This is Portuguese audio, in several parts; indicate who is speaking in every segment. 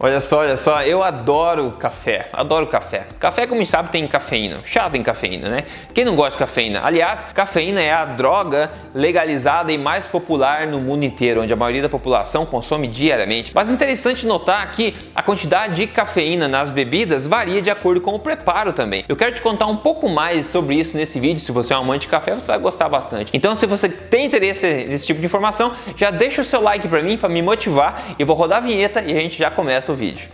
Speaker 1: Olha só, olha só, eu adoro café, adoro café. Café, como sabe, tem cafeína. Chá tem cafeína, né? Quem não gosta de cafeína? Aliás, cafeína é a droga legalizada e mais popular no mundo inteiro, onde a maioria da população consome diariamente. Mas é interessante notar que a quantidade de cafeína nas bebidas varia de acordo com o preparo também. Eu quero te contar um pouco mais sobre isso nesse vídeo. Se você é um amante de café, você vai gostar bastante. Então, se você tem interesse nesse tipo de informação, já deixa o seu like para mim, para me motivar. E vou rodar a vinheta e a gente já começa o vídeo.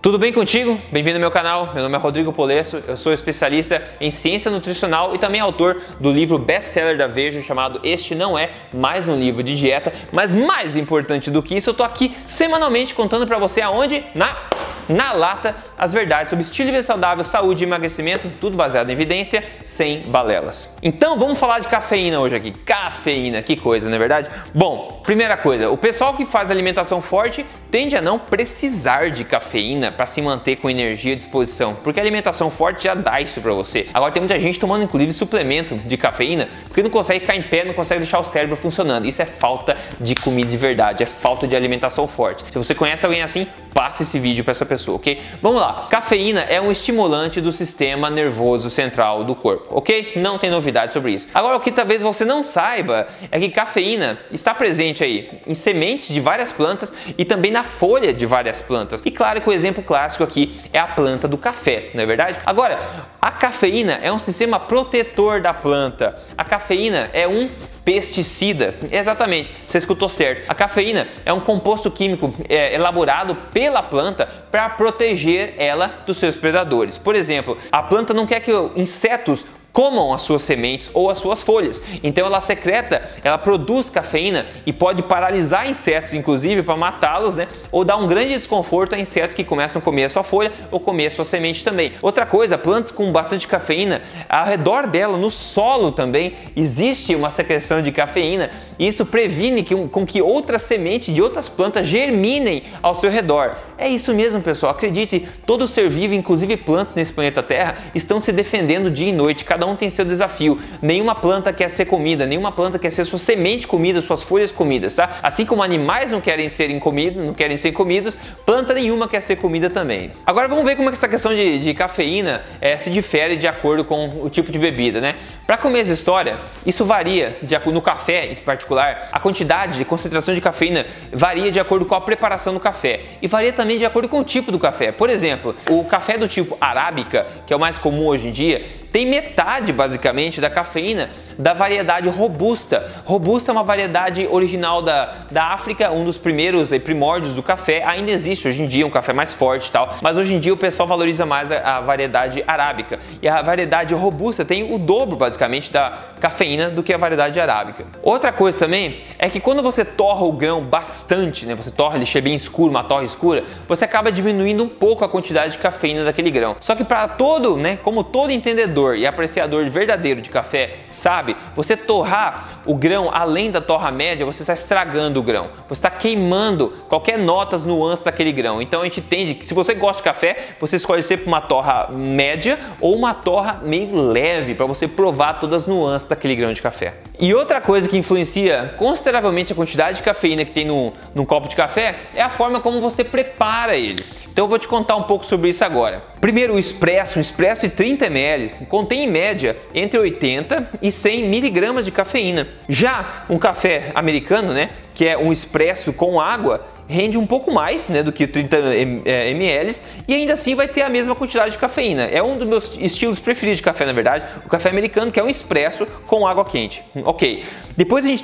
Speaker 1: Tudo bem contigo? Bem-vindo ao meu canal. Meu nome é Rodrigo Polesso, eu sou especialista em ciência nutricional e também autor do livro best-seller da Veja chamado Este Não É Mais um Livro de Dieta. Mas mais importante do que isso, eu tô aqui semanalmente contando para você aonde? Na na lata as verdades sobre estilo de vida saudável, saúde e emagrecimento, tudo baseado em evidência, sem balelas. Então vamos falar de cafeína hoje aqui. Cafeína, que coisa, não é verdade? Bom, primeira coisa, o pessoal que faz alimentação forte tende a não precisar de cafeína para se manter com energia à disposição, porque a alimentação forte já dá isso para você. Agora tem muita gente tomando inclusive suplemento de cafeína porque não consegue ficar em pé, não consegue deixar o cérebro funcionando. Isso é falta de comida de verdade, é falta de alimentação forte. Se você conhece alguém assim, passe esse vídeo para essa pessoa, ok? Vamos lá. Cafeína é um estimulante do sistema nervoso central do corpo, ok? Não tem novidade sobre isso. Agora, o que talvez você não saiba é que cafeína está presente aí em sementes de várias plantas e também na folha de várias plantas. E claro que o exemplo clássico aqui é a planta do café, não é verdade? Agora, a cafeína é um sistema protetor da planta. A cafeína é um pesticida. Exatamente, você escutou certo. A cafeína é um composto químico é, elaborado pela planta para proteger ela dos seus predadores. Por exemplo, a planta não quer que insetos comam as suas sementes ou as suas folhas. Então ela secreta, ela produz cafeína e pode paralisar insetos, inclusive para matá-los, né? Ou dar um grande desconforto a insetos que começam a comer a sua folha ou comer a sua semente também. Outra coisa, plantas com bastante cafeína, ao redor dela, no solo também, existe uma secreção de cafeína e isso previne que, com que outras sementes de outras plantas germinem ao seu redor. É isso mesmo, pessoal. Acredite, todo ser vivo, inclusive plantas nesse planeta Terra, estão se defendendo dia e noite. Cada um tem seu desafio. Nenhuma planta quer ser comida, nenhuma planta quer ser sua semente comida, suas folhas comidas, tá? Assim como animais não querem serem comidos, não querem ser comidos, planta nenhuma quer ser comida também. Agora vamos ver como é que essa questão de, de cafeína é, se difere de acordo com o tipo de bebida, né? Para começo história, isso varia de, no café em particular, a quantidade de concentração de cafeína varia de acordo com a preparação do café e varia também de acordo com o tipo do café. Por exemplo, o café do tipo arábica, que é o mais comum hoje em dia, tem metade basicamente da cafeína da variedade robusta. Robusta é uma variedade original da, da África, um dos primeiros e primórdios do café. Ainda existe hoje em dia um café mais forte e tal, mas hoje em dia o pessoal valoriza mais a, a variedade arábica. E a variedade robusta tem o dobro basicamente da cafeína do que a variedade arábica. Outra coisa também é que quando você torra o grão bastante, né, você torra ele cheia bem escuro, uma torre escura, você acaba diminuindo um pouco a quantidade de cafeína daquele grão. Só que para todo, né, como todo entendedor e apreciador verdadeiro de café sabe, você torrar o grão além da torra média, você está estragando o grão. Você está queimando qualquer notas, nuances daquele grão. Então a gente entende que se você gosta de café, você escolhe sempre uma torra média ou uma torra meio leve para você provar todas as nuances daquele grão de café. E outra coisa que influencia consideravelmente a quantidade de cafeína que tem no, num copo de café é a forma como você prepara ele. Então eu vou te contar um pouco sobre isso agora. Primeiro, o expresso, um expresso de 30 ml, contém em média entre 80 e 100 miligramas de cafeína. Já um café americano, né, que é um expresso com água, rende um pouco mais né, do que 30 ml e ainda assim vai ter a mesma quantidade de cafeína. É um dos meus estilos preferidos de café, na verdade, o café americano, que é um expresso com água quente. Ok. Depois a gente